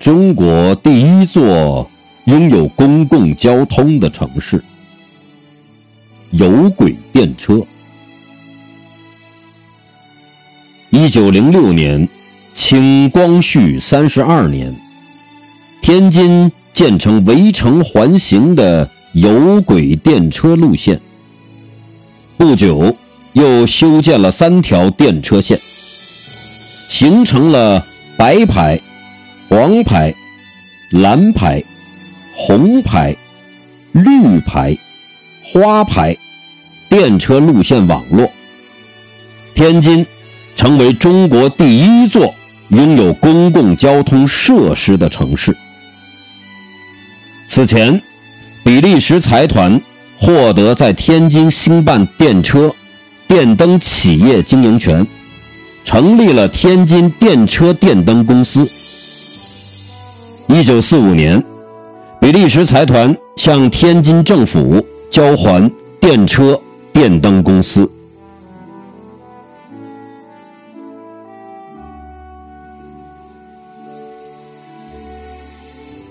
中国第一座拥有公共交通的城市——有轨电车。一九零六年，清光绪三十二年，天津建成围城环形的有轨电车路线。不久，又修建了三条电车线，形成了白牌。黄牌、蓝牌、红牌、绿牌、花牌电车路线网络，天津成为中国第一座拥有公共交通设施的城市。此前，比利时财团获得在天津兴办电车、电灯企业经营权，成立了天津电车电灯公司。一九四五年，比利时财团向天津政府交还电车电灯公司。